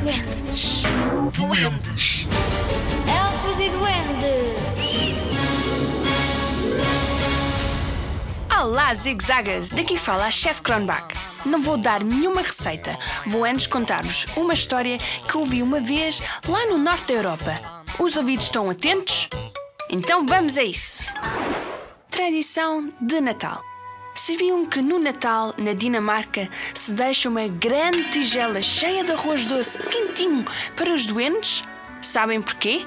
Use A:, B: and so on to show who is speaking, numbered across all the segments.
A: Duendes.
B: Duendes.
A: Elfos e duendes.
C: Olá, zigzaggers! Daqui fala a Chef Kronbach. Não vou dar nenhuma receita, vou antes contar-vos uma história que ouvi uma vez lá no norte da Europa. Os ouvidos estão atentos? Então vamos a isso! Tradição de Natal. Sabiam que no Natal, na Dinamarca, se deixa uma grande tigela cheia de arroz doce quentinho para os doentes? Sabem porquê?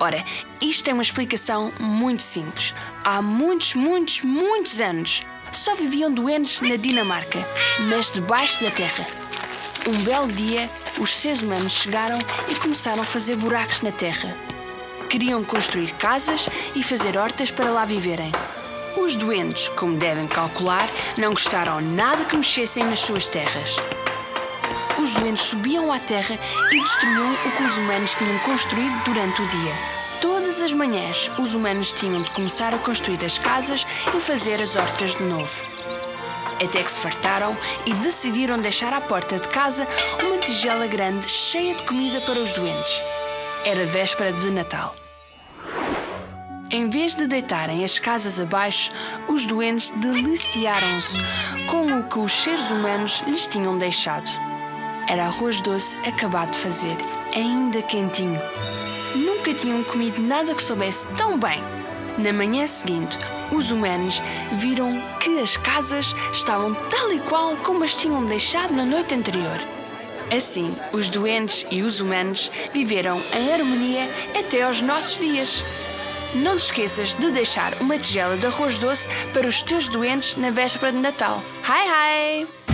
C: Ora, isto tem uma explicação muito simples. Há muitos, muitos, muitos anos só viviam doentes na Dinamarca, mas debaixo da terra. Um belo dia, os seres humanos chegaram e começaram a fazer buracos na terra. Queriam construir casas e fazer hortas para lá viverem. Os doentes, como devem calcular, não gostaram nada que mexessem nas suas terras. Os doentes subiam à terra e destruíam o que os humanos tinham construído durante o dia. Todas as manhãs, os humanos tinham de começar a construir as casas e fazer as hortas de novo. Até que se fartaram e decidiram deixar à porta de casa uma tigela grande cheia de comida para os doentes. Era véspera de Natal. Em vez de deitarem as casas abaixo, os doentes deliciaram-se com o que os seres humanos lhes tinham deixado. Era arroz doce acabado de fazer, ainda quentinho. Nunca tinham comido nada que soubesse tão bem. Na manhã seguinte, os humanos viram que as casas estavam tal e qual como as tinham deixado na noite anterior. Assim, os doentes e os humanos viveram em harmonia até aos nossos dias. Não te esqueças de deixar uma tigela de arroz doce para os teus doentes na véspera de Natal. Hi, hi!